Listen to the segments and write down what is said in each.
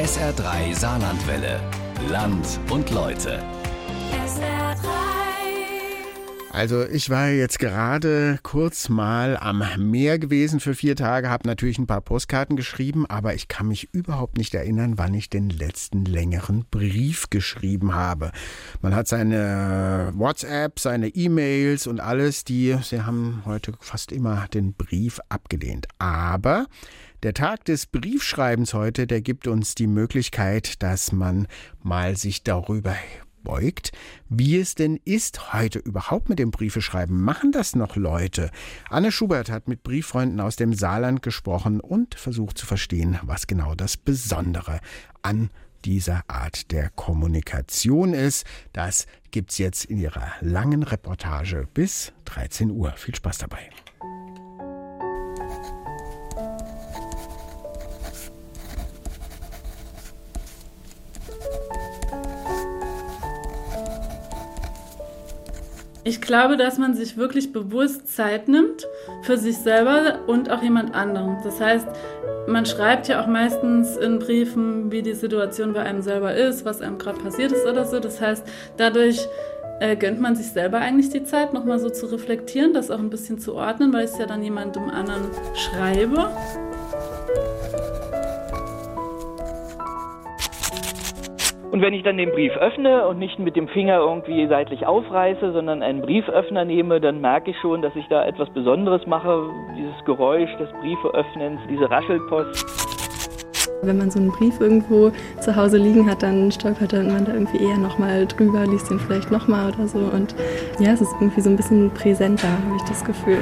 SR3 Saarlandwelle. Land und Leute. SR3. Also ich war jetzt gerade kurz mal am Meer gewesen für vier Tage, habe natürlich ein paar Postkarten geschrieben, aber ich kann mich überhaupt nicht erinnern, wann ich den letzten längeren Brief geschrieben habe. Man hat seine WhatsApp, seine E-Mails und alles, die, sie haben heute fast immer den Brief abgelehnt. Aber der Tag des Briefschreibens heute, der gibt uns die Möglichkeit, dass man mal sich darüber beugt, wie es denn ist heute überhaupt mit dem Briefeschreiben. Machen das noch Leute? Anne Schubert hat mit Brieffreunden aus dem Saarland gesprochen und versucht zu verstehen, was genau das Besondere an dieser Art der Kommunikation ist. Das gibt's jetzt in ihrer langen Reportage bis 13 Uhr. Viel Spaß dabei. Ich glaube, dass man sich wirklich bewusst Zeit nimmt für sich selber und auch jemand anderen. Das heißt, man schreibt ja auch meistens in Briefen, wie die Situation bei einem selber ist, was einem gerade passiert ist oder so. Das heißt, dadurch äh, gönnt man sich selber eigentlich die Zeit, nochmal so zu reflektieren, das auch ein bisschen zu ordnen, weil ich es ja dann jemandem anderen schreibe. Und wenn ich dann den Brief öffne und nicht mit dem Finger irgendwie seitlich aufreiße, sondern einen Brieföffner nehme, dann merke ich schon, dass ich da etwas Besonderes mache. Dieses Geräusch des Briefeöffnens, diese Raschelpost. Wenn man so einen Brief irgendwo zu Hause liegen hat, dann stolpert man da irgendwie eher nochmal drüber, liest den vielleicht nochmal oder so. Und ja, es ist irgendwie so ein bisschen präsenter, habe ich das Gefühl.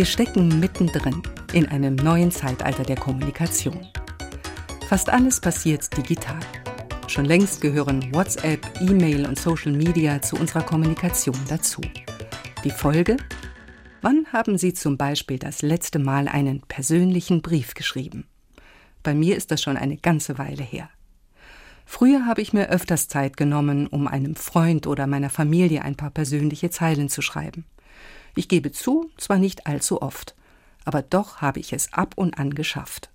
Wir stecken mittendrin in einem neuen Zeitalter der Kommunikation. Fast alles passiert digital. Schon längst gehören WhatsApp, E-Mail und Social Media zu unserer Kommunikation dazu. Die Folge? Wann haben Sie zum Beispiel das letzte Mal einen persönlichen Brief geschrieben? Bei mir ist das schon eine ganze Weile her. Früher habe ich mir öfters Zeit genommen, um einem Freund oder meiner Familie ein paar persönliche Zeilen zu schreiben. Ich gebe zu, zwar nicht allzu oft, aber doch habe ich es ab und an geschafft.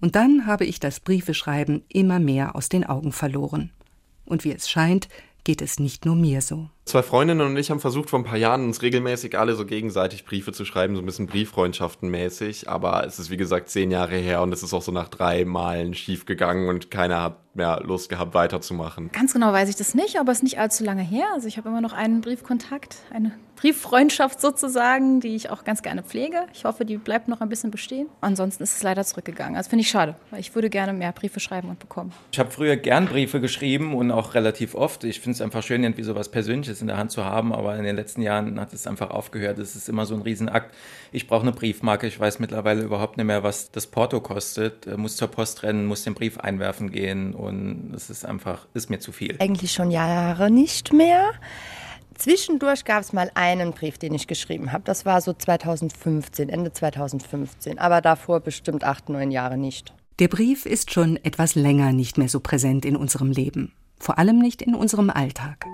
Und dann habe ich das Briefeschreiben immer mehr aus den Augen verloren. Und wie es scheint, geht es nicht nur mir so. Zwei Freundinnen und ich haben versucht, vor ein paar Jahren uns regelmäßig alle so gegenseitig Briefe zu schreiben, so ein bisschen Brieffreundschaftenmäßig. Aber es ist wie gesagt zehn Jahre her und es ist auch so nach drei Malen schief gegangen und keiner hat mehr Lust gehabt, weiterzumachen. Ganz genau weiß ich das nicht, aber es ist nicht allzu lange her. Also ich habe immer noch einen Briefkontakt, eine Brieffreundschaft sozusagen, die ich auch ganz gerne pflege. Ich hoffe, die bleibt noch ein bisschen bestehen. Ansonsten ist es leider zurückgegangen. Das finde ich schade, weil ich würde gerne mehr Briefe schreiben und bekommen. Ich habe früher gern Briefe geschrieben und auch relativ oft. Ich finde es einfach schön, irgendwie so was Persönliches in der Hand zu haben, aber in den letzten Jahren hat es einfach aufgehört. Es ist immer so ein Riesenakt. Ich brauche eine Briefmarke. Ich weiß mittlerweile überhaupt nicht mehr, was das Porto kostet. Ich muss zur Post rennen, muss den Brief einwerfen gehen und es ist einfach, ist mir zu viel. Eigentlich schon Jahre nicht mehr. Zwischendurch gab es mal einen Brief, den ich geschrieben habe. Das war so 2015, Ende 2015. Aber davor bestimmt acht, neun Jahre nicht. Der Brief ist schon etwas länger nicht mehr so präsent in unserem Leben. Vor allem nicht in unserem Alltag.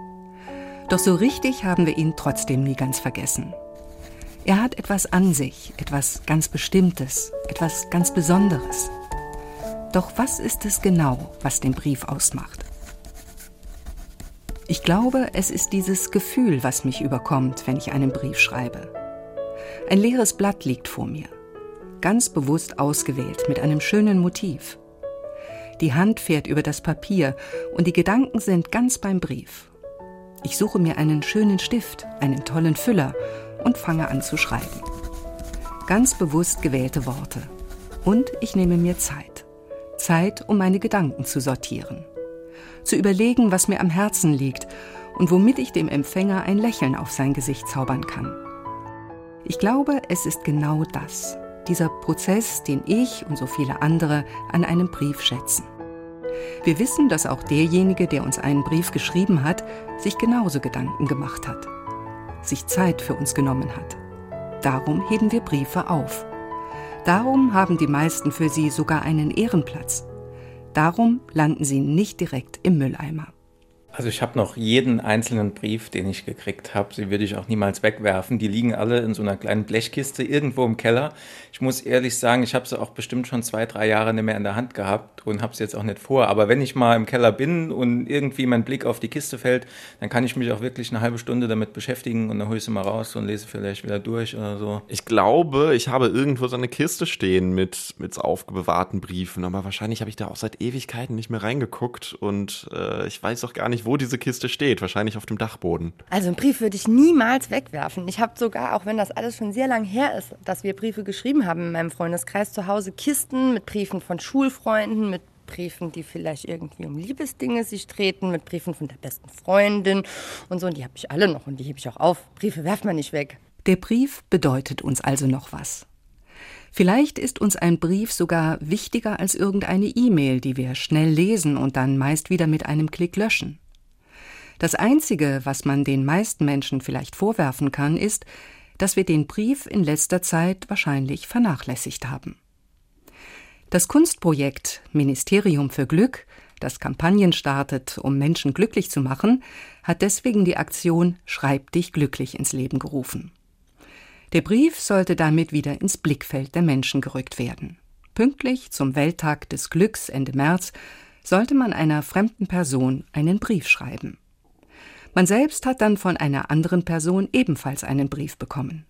Doch so richtig haben wir ihn trotzdem nie ganz vergessen. Er hat etwas an sich, etwas ganz Bestimmtes, etwas ganz Besonderes. Doch was ist es genau, was den Brief ausmacht? Ich glaube, es ist dieses Gefühl, was mich überkommt, wenn ich einen Brief schreibe. Ein leeres Blatt liegt vor mir, ganz bewusst ausgewählt mit einem schönen Motiv. Die Hand fährt über das Papier und die Gedanken sind ganz beim Brief. Ich suche mir einen schönen Stift, einen tollen Füller und fange an zu schreiben. Ganz bewusst gewählte Worte. Und ich nehme mir Zeit. Zeit, um meine Gedanken zu sortieren zu überlegen, was mir am Herzen liegt und womit ich dem Empfänger ein Lächeln auf sein Gesicht zaubern kann. Ich glaube, es ist genau das, dieser Prozess, den ich und so viele andere an einem Brief schätzen. Wir wissen, dass auch derjenige, der uns einen Brief geschrieben hat, sich genauso Gedanken gemacht hat, sich Zeit für uns genommen hat. Darum heben wir Briefe auf. Darum haben die meisten für sie sogar einen Ehrenplatz. Darum landen sie nicht direkt im Mülleimer. Also ich habe noch jeden einzelnen Brief, den ich gekriegt habe, sie würde ich auch niemals wegwerfen. Die liegen alle in so einer kleinen Blechkiste irgendwo im Keller. Ich muss ehrlich sagen, ich habe sie auch bestimmt schon zwei, drei Jahre nicht mehr in der Hand gehabt und habe sie jetzt auch nicht vor. Aber wenn ich mal im Keller bin und irgendwie mein Blick auf die Kiste fällt, dann kann ich mich auch wirklich eine halbe Stunde damit beschäftigen und dann hole ich sie mal raus und lese vielleicht wieder durch oder so. Ich glaube, ich habe irgendwo so eine Kiste stehen mit, mit aufgebewahrten Briefen, aber wahrscheinlich habe ich da auch seit Ewigkeiten nicht mehr reingeguckt und äh, ich weiß auch gar nicht, wo diese Kiste steht. Wahrscheinlich auf dem Dachboden. Also einen Brief würde ich niemals wegwerfen. Ich habe sogar, auch wenn das alles schon sehr lang her ist, dass wir Briefe geschrieben haben in meinem Freundeskreis zu Hause, Kisten mit Briefen von Schulfreunden, mit Briefen, die vielleicht irgendwie um Liebesdinge sich treten, mit Briefen von der besten Freundin und so. Und die habe ich alle noch und die hebe ich auch auf. Briefe werft man nicht weg. Der Brief bedeutet uns also noch was. Vielleicht ist uns ein Brief sogar wichtiger als irgendeine E-Mail, die wir schnell lesen und dann meist wieder mit einem Klick löschen. Das Einzige, was man den meisten Menschen vielleicht vorwerfen kann, ist, dass wir den Brief in letzter Zeit wahrscheinlich vernachlässigt haben. Das Kunstprojekt Ministerium für Glück, das Kampagnen startet, um Menschen glücklich zu machen, hat deswegen die Aktion Schreib dich glücklich ins Leben gerufen. Der Brief sollte damit wieder ins Blickfeld der Menschen gerückt werden. Pünktlich zum Welttag des Glücks Ende März sollte man einer fremden Person einen Brief schreiben. Man selbst hat dann von einer anderen Person ebenfalls einen Brief bekommen.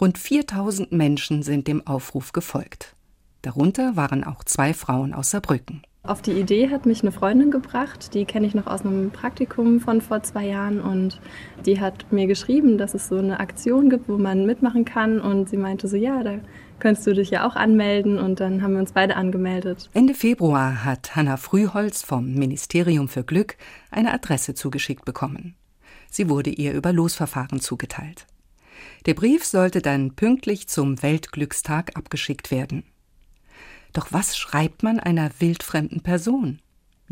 Rund 4000 Menschen sind dem Aufruf gefolgt. Darunter waren auch zwei Frauen aus Saarbrücken. Auf die Idee hat mich eine Freundin gebracht, die kenne ich noch aus einem Praktikum von vor zwei Jahren und die hat mir geschrieben, dass es so eine Aktion gibt, wo man mitmachen kann und sie meinte so, ja, da könntest du dich ja auch anmelden und dann haben wir uns beide angemeldet. Ende Februar hat Hanna Frühholz vom Ministerium für Glück eine Adresse zugeschickt bekommen. Sie wurde ihr über Losverfahren zugeteilt. Der Brief sollte dann pünktlich zum Weltglückstag abgeschickt werden. Doch was schreibt man einer wildfremden Person?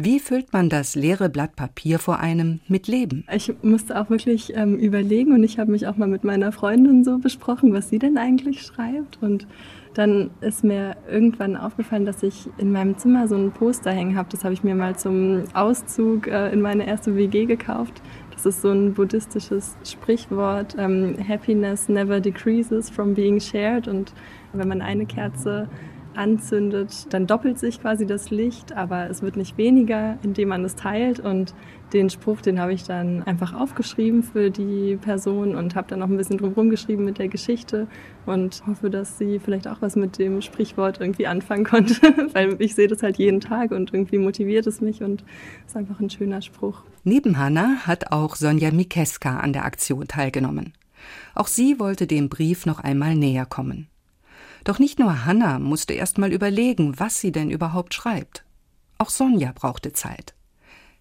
Wie füllt man das leere Blatt Papier vor einem mit Leben? Ich musste auch wirklich ähm, überlegen und ich habe mich auch mal mit meiner Freundin so besprochen, was sie denn eigentlich schreibt. Und dann ist mir irgendwann aufgefallen, dass ich in meinem Zimmer so ein Poster hängen habe. Das habe ich mir mal zum Auszug äh, in meine erste WG gekauft. Das ist so ein buddhistisches Sprichwort. Ähm, Happiness never decreases from being shared. Und wenn man eine Kerze anzündet, dann doppelt sich quasi das Licht, aber es wird nicht weniger, indem man es teilt. Und den Spruch, den habe ich dann einfach aufgeschrieben für die Person und habe dann noch ein bisschen drumherum geschrieben mit der Geschichte und hoffe, dass sie vielleicht auch was mit dem Sprichwort irgendwie anfangen konnte, weil ich sehe das halt jeden Tag und irgendwie motiviert es mich und ist einfach ein schöner Spruch. Neben Hanna hat auch Sonja Mikeska an der Aktion teilgenommen. Auch sie wollte dem Brief noch einmal näher kommen. Doch nicht nur Hanna musste erst mal überlegen, was sie denn überhaupt schreibt. Auch Sonja brauchte Zeit.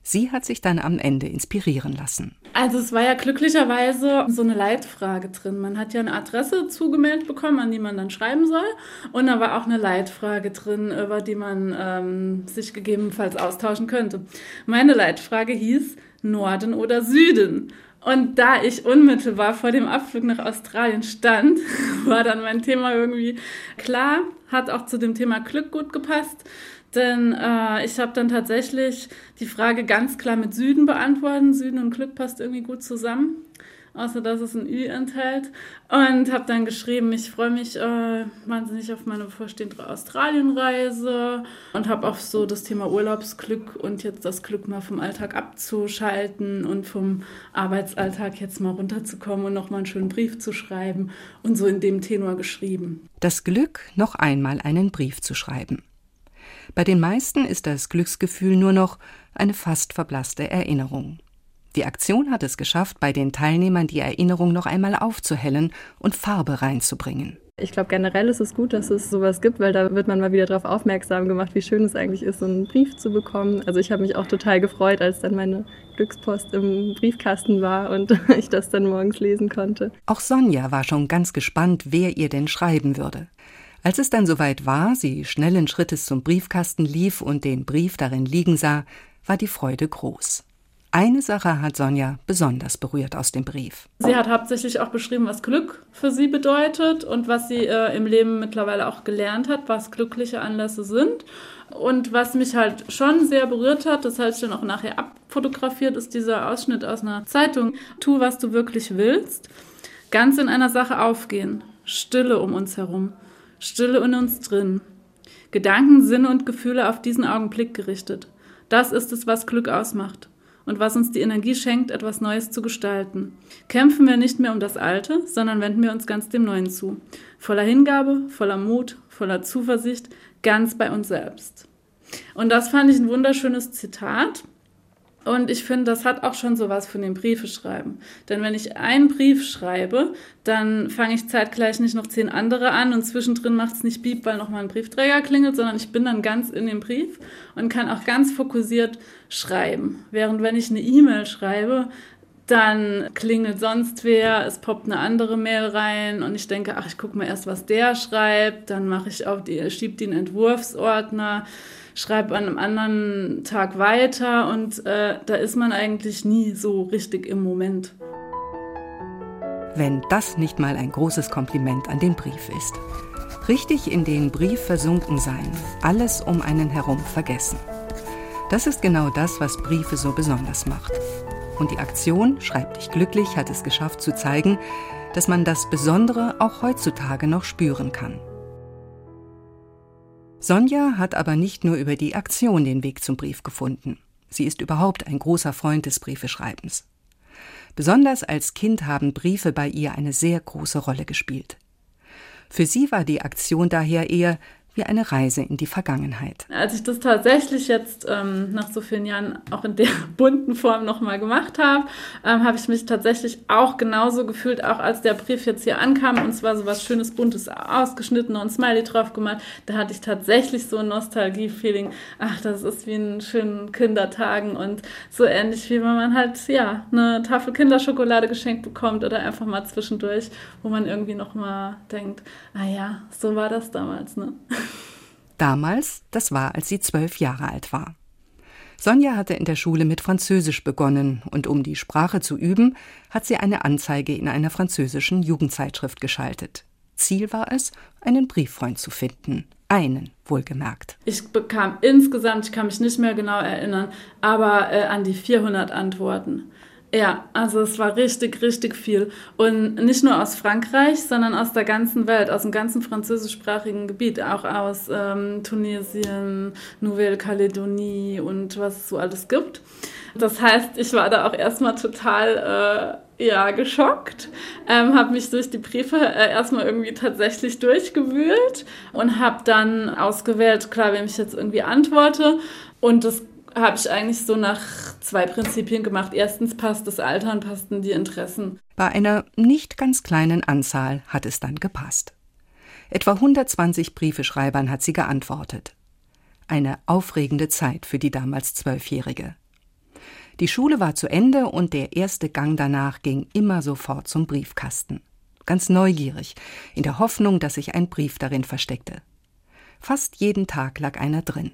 Sie hat sich dann am Ende inspirieren lassen. Also es war ja glücklicherweise so eine Leitfrage drin. Man hat ja eine Adresse zugemeldet bekommen, an die man dann schreiben soll. Und da war auch eine Leitfrage drin, über die man ähm, sich gegebenenfalls austauschen könnte. Meine Leitfrage hieß Norden oder Süden. Und da ich unmittelbar vor dem Abflug nach Australien stand, war dann mein Thema irgendwie klar, hat auch zu dem Thema Glück gut gepasst. Denn äh, ich habe dann tatsächlich die Frage ganz klar mit Süden beantwortet. Süden und Glück passt irgendwie gut zusammen außer dass es ein Ü enthält. Und habe dann geschrieben, ich freue mich äh, wahnsinnig auf meine bevorstehende Australienreise und habe auch so das Thema Urlaubsglück und jetzt das Glück mal vom Alltag abzuschalten und vom Arbeitsalltag jetzt mal runterzukommen und nochmal einen schönen Brief zu schreiben und so in dem Tenor geschrieben. Das Glück, noch einmal einen Brief zu schreiben. Bei den meisten ist das Glücksgefühl nur noch eine fast verblasste Erinnerung. Die Aktion hat es geschafft, bei den Teilnehmern die Erinnerung noch einmal aufzuhellen und Farbe reinzubringen. Ich glaube, generell ist es gut, dass es sowas gibt, weil da wird man mal wieder darauf aufmerksam gemacht, wie schön es eigentlich ist, so einen Brief zu bekommen. Also ich habe mich auch total gefreut, als dann meine Glückspost im Briefkasten war und ich das dann morgens lesen konnte. Auch Sonja war schon ganz gespannt, wer ihr denn schreiben würde. Als es dann soweit war, sie schnellen Schrittes zum Briefkasten lief und den Brief darin liegen sah, war die Freude groß. Eine Sache hat Sonja besonders berührt aus dem Brief. Sie hat hauptsächlich auch beschrieben, was Glück für sie bedeutet und was sie äh, im Leben mittlerweile auch gelernt hat, was glückliche Anlässe sind. Und was mich halt schon sehr berührt hat, das habe ich dann auch nachher abfotografiert, ist dieser Ausschnitt aus einer Zeitung. Tu, was du wirklich willst. Ganz in einer Sache aufgehen. Stille um uns herum. Stille in uns drin. Gedanken, Sinne und Gefühle auf diesen Augenblick gerichtet. Das ist es, was Glück ausmacht und was uns die Energie schenkt, etwas Neues zu gestalten. Kämpfen wir nicht mehr um das Alte, sondern wenden wir uns ganz dem Neuen zu. Voller Hingabe, voller Mut, voller Zuversicht, ganz bei uns selbst. Und das fand ich ein wunderschönes Zitat. Und ich finde, das hat auch schon sowas von dem Briefeschreiben. Denn wenn ich einen Brief schreibe, dann fange ich zeitgleich nicht noch zehn andere an und zwischendrin macht es nicht Piep, weil nochmal ein Briefträger klingelt, sondern ich bin dann ganz in dem Brief und kann auch ganz fokussiert schreiben. Während wenn ich eine E-Mail schreibe, dann klingelt sonst wer, es poppt eine andere Mail rein und ich denke, ach, ich gucke mal erst, was der schreibt, dann mache ich auf die, schieb den Entwurfsordner schreibe an einem anderen Tag weiter und äh, da ist man eigentlich nie so richtig im Moment. Wenn das nicht mal ein großes Kompliment an den Brief ist. Richtig in den Brief versunken sein, alles um einen herum vergessen. Das ist genau das, was Briefe so besonders macht. Und die Aktion Schreib dich glücklich hat es geschafft zu zeigen, dass man das Besondere auch heutzutage noch spüren kann. Sonja hat aber nicht nur über die Aktion den Weg zum Brief gefunden. Sie ist überhaupt ein großer Freund des Briefeschreibens. Besonders als Kind haben Briefe bei ihr eine sehr große Rolle gespielt. Für sie war die Aktion daher eher wie eine Reise in die Vergangenheit. Als ich das tatsächlich jetzt ähm, nach so vielen Jahren auch in der bunten Form nochmal gemacht habe, ähm, habe ich mich tatsächlich auch genauso gefühlt, auch als der Brief jetzt hier ankam und zwar so was Schönes, Buntes ausgeschnitten und Smiley drauf gemacht. Da hatte ich tatsächlich so ein Nostalgie-Feeling. Ach, das ist wie in schönen Kindertagen und so ähnlich wie wenn man halt, ja, eine Tafel Kinderschokolade geschenkt bekommt oder einfach mal zwischendurch, wo man irgendwie nochmal denkt, ah ja, so war das damals, ne? Damals, das war, als sie zwölf Jahre alt war. Sonja hatte in der Schule mit Französisch begonnen und um die Sprache zu üben, hat sie eine Anzeige in einer französischen Jugendzeitschrift geschaltet. Ziel war es, einen Brieffreund zu finden. Einen, wohlgemerkt. Ich bekam insgesamt, ich kann mich nicht mehr genau erinnern, aber äh, an die 400 Antworten. Ja, also es war richtig, richtig viel. Und nicht nur aus Frankreich, sondern aus der ganzen Welt, aus dem ganzen französischsprachigen Gebiet, auch aus ähm, Tunesien, Nouvelle-Calédonie und was es so alles gibt. Das heißt, ich war da auch erstmal total äh, ja, geschockt, ähm, habe mich durch die Briefe äh, erstmal irgendwie tatsächlich durchgewühlt und habe dann ausgewählt, klar, wem ich jetzt irgendwie antworte. Und das habe ich eigentlich so nach zwei Prinzipien gemacht. Erstens passt das Alter und passten die Interessen. Bei einer nicht ganz kleinen Anzahl hat es dann gepasst. Etwa 120 Briefeschreibern hat sie geantwortet. Eine aufregende Zeit für die damals Zwölfjährige. Die Schule war zu Ende und der erste Gang danach ging immer sofort zum Briefkasten. Ganz neugierig, in der Hoffnung, dass sich ein Brief darin versteckte. Fast jeden Tag lag einer drin.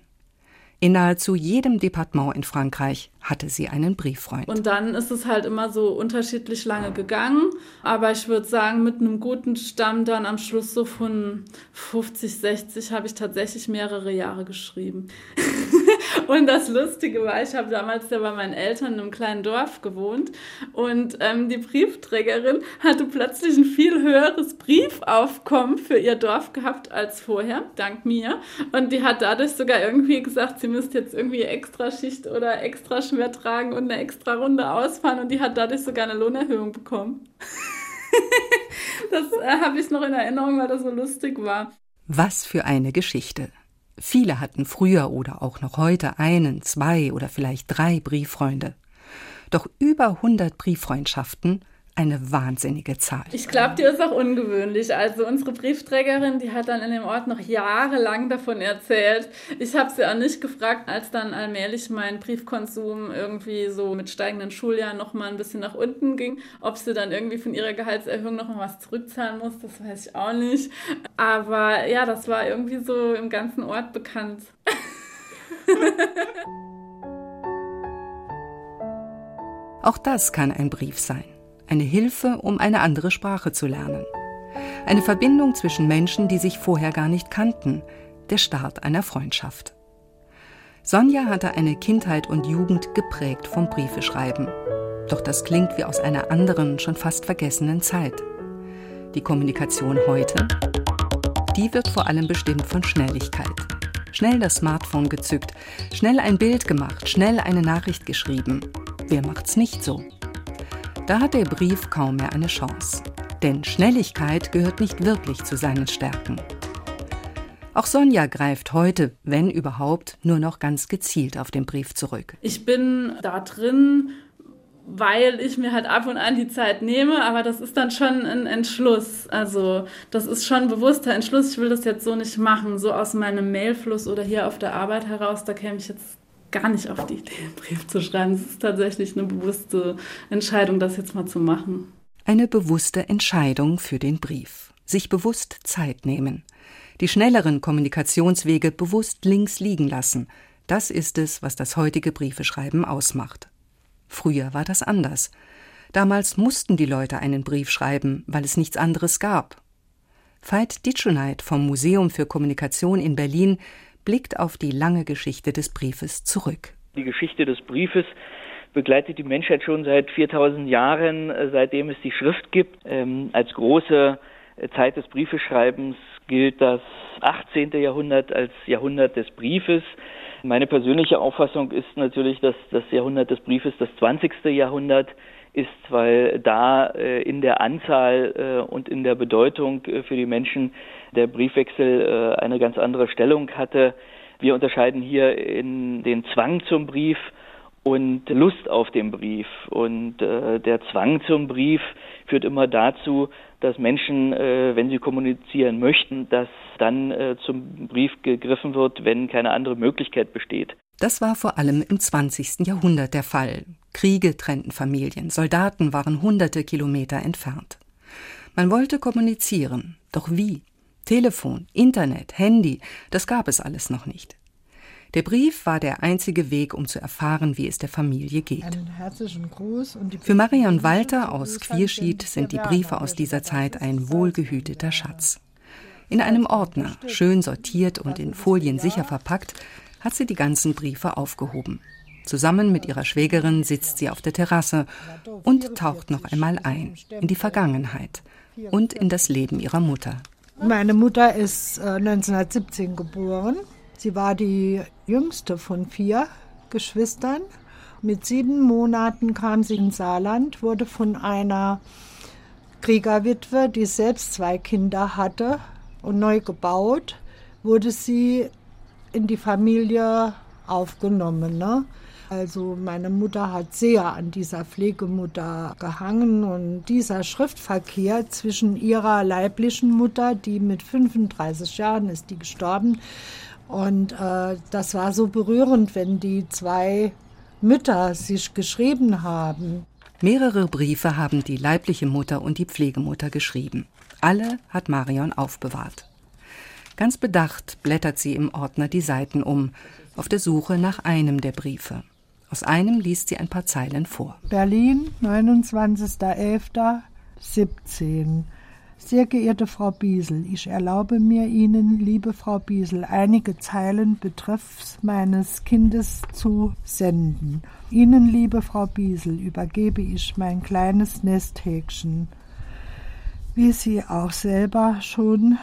In nahezu jedem Departement in Frankreich hatte sie einen Brieffreund. Und dann ist es halt immer so unterschiedlich lange gegangen. Aber ich würde sagen, mit einem guten Stamm dann am Schluss so von 50, 60 habe ich tatsächlich mehrere Jahre geschrieben. und das Lustige war, ich habe damals ja bei meinen Eltern in einem kleinen Dorf gewohnt und ähm, die Briefträgerin hatte plötzlich ein viel höheres Briefaufkommen für ihr Dorf gehabt als vorher, dank mir. Und die hat dadurch sogar irgendwie gesagt, sie müsste jetzt irgendwie extra Schicht oder extra schwer tragen und eine extra Runde ausfahren und die hat dadurch sogar eine Lohnerhöhung bekommen. das äh, habe ich noch in Erinnerung, weil das so lustig war. Was für eine Geschichte. Viele hatten früher oder auch noch heute einen, zwei oder vielleicht drei Brieffreunde. Doch über 100 Brieffreundschaften eine wahnsinnige Zahl. Ich glaube, die ist auch ungewöhnlich. Also unsere Briefträgerin, die hat dann in dem Ort noch jahrelang davon erzählt. Ich habe sie auch nicht gefragt, als dann allmählich mein Briefkonsum irgendwie so mit steigenden Schuljahren noch mal ein bisschen nach unten ging, ob sie dann irgendwie von ihrer Gehaltserhöhung noch mal was zurückzahlen muss, das weiß ich auch nicht. Aber ja, das war irgendwie so im ganzen Ort bekannt. Auch das kann ein Brief sein. Eine Hilfe, um eine andere Sprache zu lernen. Eine Verbindung zwischen Menschen, die sich vorher gar nicht kannten. Der Start einer Freundschaft. Sonja hatte eine Kindheit und Jugend geprägt vom Briefeschreiben. Doch das klingt wie aus einer anderen, schon fast vergessenen Zeit. Die Kommunikation heute, die wird vor allem bestimmt von Schnelligkeit. Schnell das Smartphone gezückt, schnell ein Bild gemacht, schnell eine Nachricht geschrieben. Wer macht's nicht so? Da hat der Brief kaum mehr eine Chance. Denn Schnelligkeit gehört nicht wirklich zu seinen Stärken. Auch Sonja greift heute, wenn überhaupt, nur noch ganz gezielt auf den Brief zurück. Ich bin da drin, weil ich mir halt ab und an die Zeit nehme, aber das ist dann schon ein Entschluss. Also das ist schon ein bewusster Entschluss. Ich will das jetzt so nicht machen, so aus meinem Mailfluss oder hier auf der Arbeit heraus. Da käme ich jetzt gar nicht auf die Idee, einen Brief zu schreiben. Es ist tatsächlich eine bewusste Entscheidung, das jetzt mal zu machen. Eine bewusste Entscheidung für den Brief. Sich bewusst Zeit nehmen die schnelleren Kommunikationswege bewusst links liegen lassen. Das ist es, was das heutige Briefeschreiben ausmacht. Früher war das anders. Damals mussten die Leute einen Brief schreiben, weil es nichts anderes gab. Veit Ditschoneit vom Museum für Kommunikation in Berlin blickt auf die lange Geschichte des Briefes zurück. Die Geschichte des Briefes begleitet die Menschheit schon seit 4000 Jahren, äh, seitdem es die Schrift gibt. Ähm, als große Zeit des Briefeschreibens gilt das 18. Jahrhundert als Jahrhundert des Briefes. Meine persönliche Auffassung ist natürlich, dass das Jahrhundert des Briefes das 20. Jahrhundert ist, weil da äh, in der Anzahl äh, und in der Bedeutung äh, für die Menschen der Briefwechsel äh, eine ganz andere Stellung hatte. Wir unterscheiden hier in den Zwang zum Brief und Lust auf den Brief. Und äh, der Zwang zum Brief führt immer dazu, dass Menschen, äh, wenn sie kommunizieren möchten, dass dann zum Brief gegriffen wird, wenn keine andere Möglichkeit besteht. Das war vor allem im 20. Jahrhundert der Fall. Kriege trennten Familien, Soldaten waren hunderte Kilometer entfernt. Man wollte kommunizieren, doch wie? Telefon, Internet, Handy, das gab es alles noch nicht. Der Brief war der einzige Weg, um zu erfahren, wie es der Familie geht. Für Marion Walter aus Quierschied sind die Briefe aus dieser Zeit ein wohlgehüteter Schatz. In einem Ordner, schön sortiert und in Folien sicher verpackt, hat sie die ganzen Briefe aufgehoben. Zusammen mit ihrer Schwägerin sitzt sie auf der Terrasse und taucht noch einmal ein in die Vergangenheit und in das Leben ihrer Mutter. Meine Mutter ist 1917 äh, geboren Sie war die jüngste von vier Geschwistern. Mit sieben Monaten kam sie ins Saarland, wurde von einer Kriegerwitwe, die selbst zwei Kinder hatte und neu gebaut, wurde sie in die Familie aufgenommen. Ne? Also meine Mutter hat sehr an dieser Pflegemutter gehangen und dieser Schriftverkehr zwischen ihrer leiblichen Mutter, die mit 35 Jahren ist die gestorben, und äh, das war so berührend, wenn die zwei Mütter sich geschrieben haben. Mehrere Briefe haben die leibliche Mutter und die Pflegemutter geschrieben. Alle hat Marion aufbewahrt. Ganz bedacht blättert sie im Ordner die Seiten um, auf der Suche nach einem der Briefe. Aus einem liest sie ein paar Zeilen vor. Berlin, 29.11.17. Sehr geehrte Frau Biesel, ich erlaube mir Ihnen, liebe Frau Biesel, einige Zeilen betreffs meines Kindes zu senden. Ihnen, liebe Frau Biesel, übergebe ich mein kleines Nesthäkchen. Wie Sie auch selber schon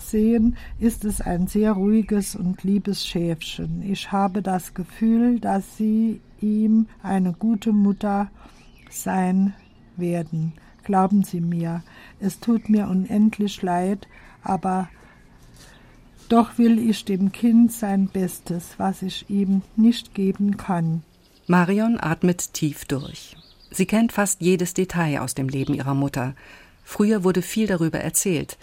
sehen, ist es ein sehr ruhiges und liebes Schäfchen. Ich habe das Gefühl, dass Sie ihm eine gute Mutter sein werden. Glauben Sie mir, es tut mir unendlich leid, aber doch will ich dem Kind sein Bestes, was ich ihm nicht geben kann. Marion atmet tief durch. Sie kennt fast jedes Detail aus dem Leben ihrer Mutter. Früher wurde viel darüber erzählt,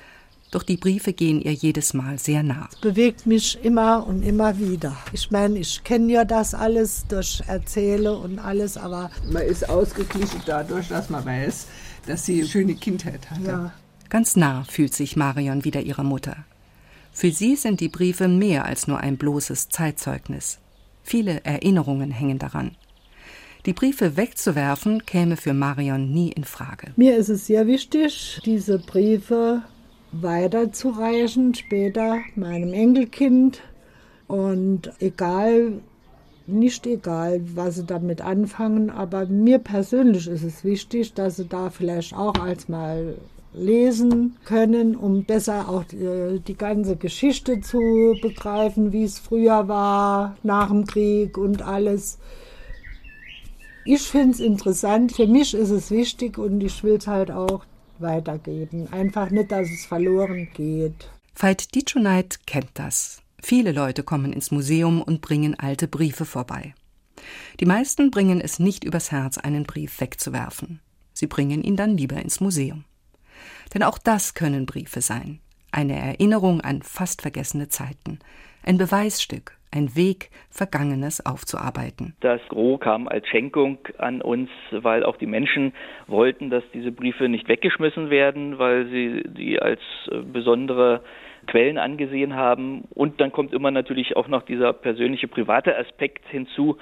doch die Briefe gehen ihr jedes Mal sehr nah. Es bewegt mich immer und immer wieder. Ich meine, ich kenne ja das alles durch Erzähle und alles, aber man ist ausgeglichen dadurch, dass man weiß, dass sie eine schöne Kindheit hatte. Ja. Ganz nah fühlt sich Marion wieder ihrer Mutter. Für sie sind die Briefe mehr als nur ein bloßes Zeitzeugnis. Viele Erinnerungen hängen daran. Die Briefe wegzuwerfen käme für Marion nie in Frage. Mir ist es sehr wichtig, diese Briefe weiterzureichen, später meinem Enkelkind. Und egal, nicht egal, was sie damit anfangen, aber mir persönlich ist es wichtig, dass sie da vielleicht auch als mal lesen können, um besser auch die, äh, die ganze Geschichte zu begreifen, wie es früher war, nach dem Krieg und alles. Ich finde es interessant, für mich ist es wichtig und ich will es halt auch weitergeben. Einfach nicht, dass es verloren geht. Veit Ditschoneit kennt das. Viele Leute kommen ins Museum und bringen alte Briefe vorbei. Die meisten bringen es nicht übers Herz, einen Brief wegzuwerfen. Sie bringen ihn dann lieber ins Museum. Denn auch das können Briefe sein. Eine Erinnerung an fast vergessene Zeiten. Ein Beweisstück, ein Weg, Vergangenes aufzuarbeiten. Das Gros kam als Schenkung an uns, weil auch die Menschen wollten, dass diese Briefe nicht weggeschmissen werden, weil sie die als äh, besondere Quellen angesehen haben. Und dann kommt immer natürlich auch noch dieser persönliche private Aspekt hinzu,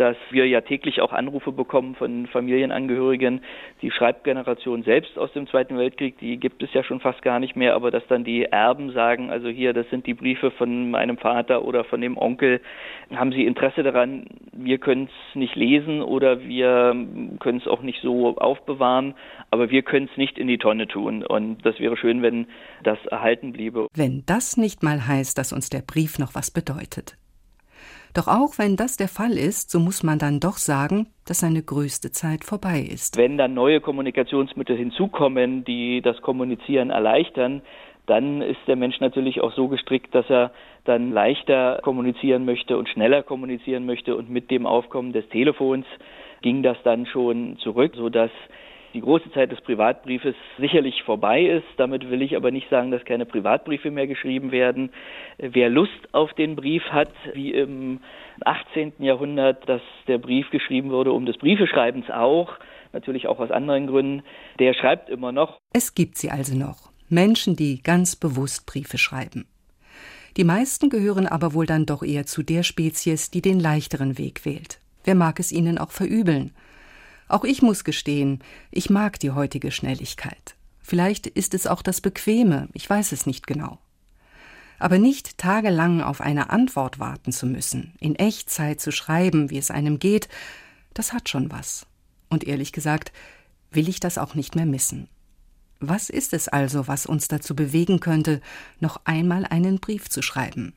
dass wir ja täglich auch Anrufe bekommen von Familienangehörigen. Die Schreibgeneration selbst aus dem Zweiten Weltkrieg, die gibt es ja schon fast gar nicht mehr, aber dass dann die Erben sagen, also hier, das sind die Briefe von meinem Vater oder von dem Onkel, haben sie Interesse daran, wir können es nicht lesen oder wir können es auch nicht so aufbewahren, aber wir können es nicht in die Tonne tun. Und das wäre schön, wenn das erhalten bliebe. Wenn das nicht mal heißt, dass uns der Brief noch was bedeutet. Doch auch wenn das der Fall ist, so muss man dann doch sagen, dass seine größte Zeit vorbei ist. Wenn dann neue Kommunikationsmittel hinzukommen, die das Kommunizieren erleichtern, dann ist der Mensch natürlich auch so gestrickt, dass er dann leichter kommunizieren möchte und schneller kommunizieren möchte. Und mit dem Aufkommen des Telefons ging das dann schon zurück, sodass die große Zeit des Privatbriefes sicherlich vorbei ist. Damit will ich aber nicht sagen, dass keine Privatbriefe mehr geschrieben werden. Wer Lust auf den Brief hat, wie im 18. Jahrhundert, dass der Brief geschrieben wurde, um des Briefeschreibens auch, natürlich auch aus anderen Gründen, der schreibt immer noch. Es gibt sie also noch. Menschen, die ganz bewusst Briefe schreiben. Die meisten gehören aber wohl dann doch eher zu der Spezies, die den leichteren Weg wählt. Wer mag es ihnen auch verübeln? Auch ich muss gestehen, ich mag die heutige Schnelligkeit. Vielleicht ist es auch das Bequeme, ich weiß es nicht genau. Aber nicht tagelang auf eine Antwort warten zu müssen, in Echtzeit zu schreiben, wie es einem geht, das hat schon was. Und ehrlich gesagt, will ich das auch nicht mehr missen. Was ist es also, was uns dazu bewegen könnte, noch einmal einen Brief zu schreiben?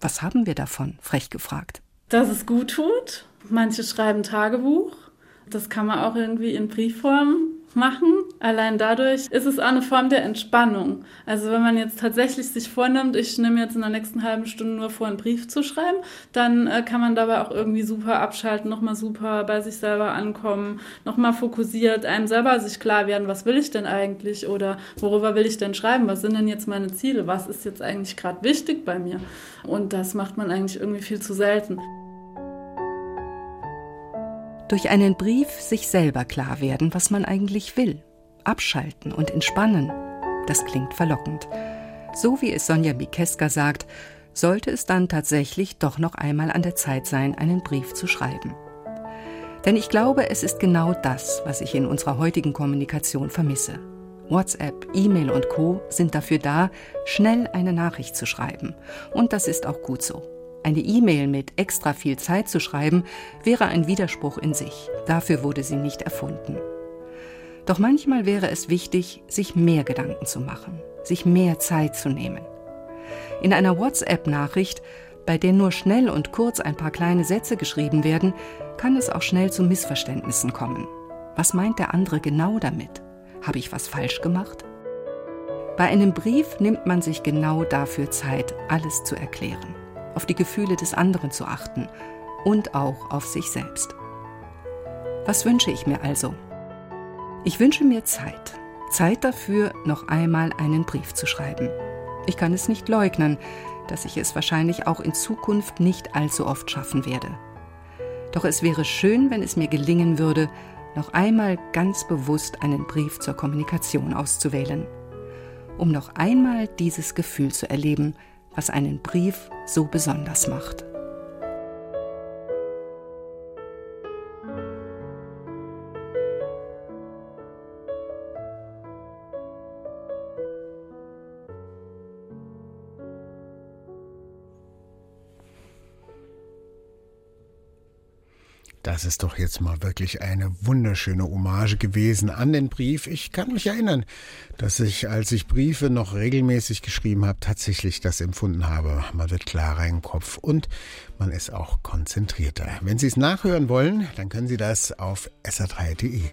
Was haben wir davon, frech gefragt? Dass es gut tut. Manche schreiben Tagebuch, das kann man auch irgendwie in Briefform machen. Allein dadurch ist es auch eine Form der Entspannung. Also wenn man jetzt tatsächlich sich vornimmt, ich nehme jetzt in der nächsten halben Stunde nur vor, einen Brief zu schreiben, dann äh, kann man dabei auch irgendwie super abschalten, nochmal super bei sich selber ankommen, nochmal fokussiert einem selber sich klar werden, was will ich denn eigentlich oder worüber will ich denn schreiben, was sind denn jetzt meine Ziele, was ist jetzt eigentlich gerade wichtig bei mir. Und das macht man eigentlich irgendwie viel zu selten durch einen Brief sich selber klar werden, was man eigentlich will, abschalten und entspannen. Das klingt verlockend. So wie es Sonja Bikeska sagt, sollte es dann tatsächlich doch noch einmal an der Zeit sein, einen Brief zu schreiben. Denn ich glaube, es ist genau das, was ich in unserer heutigen Kommunikation vermisse. WhatsApp, E-Mail und Co sind dafür da, schnell eine Nachricht zu schreiben. Und das ist auch gut so. Eine E-Mail mit extra viel Zeit zu schreiben, wäre ein Widerspruch in sich. Dafür wurde sie nicht erfunden. Doch manchmal wäre es wichtig, sich mehr Gedanken zu machen, sich mehr Zeit zu nehmen. In einer WhatsApp-Nachricht, bei der nur schnell und kurz ein paar kleine Sätze geschrieben werden, kann es auch schnell zu Missverständnissen kommen. Was meint der andere genau damit? Habe ich was falsch gemacht? Bei einem Brief nimmt man sich genau dafür Zeit, alles zu erklären auf die Gefühle des anderen zu achten und auch auf sich selbst. Was wünsche ich mir also? Ich wünsche mir Zeit. Zeit dafür, noch einmal einen Brief zu schreiben. Ich kann es nicht leugnen, dass ich es wahrscheinlich auch in Zukunft nicht allzu oft schaffen werde. Doch es wäre schön, wenn es mir gelingen würde, noch einmal ganz bewusst einen Brief zur Kommunikation auszuwählen, um noch einmal dieses Gefühl zu erleben, was einen Brief so besonders macht. Das ist doch jetzt mal wirklich eine wunderschöne Hommage gewesen an den Brief. Ich kann mich erinnern, dass ich, als ich Briefe noch regelmäßig geschrieben habe, tatsächlich das empfunden habe. Man wird klarer im Kopf und man ist auch konzentrierter. Wenn Sie es nachhören wollen, dann können Sie das auf sr3.de.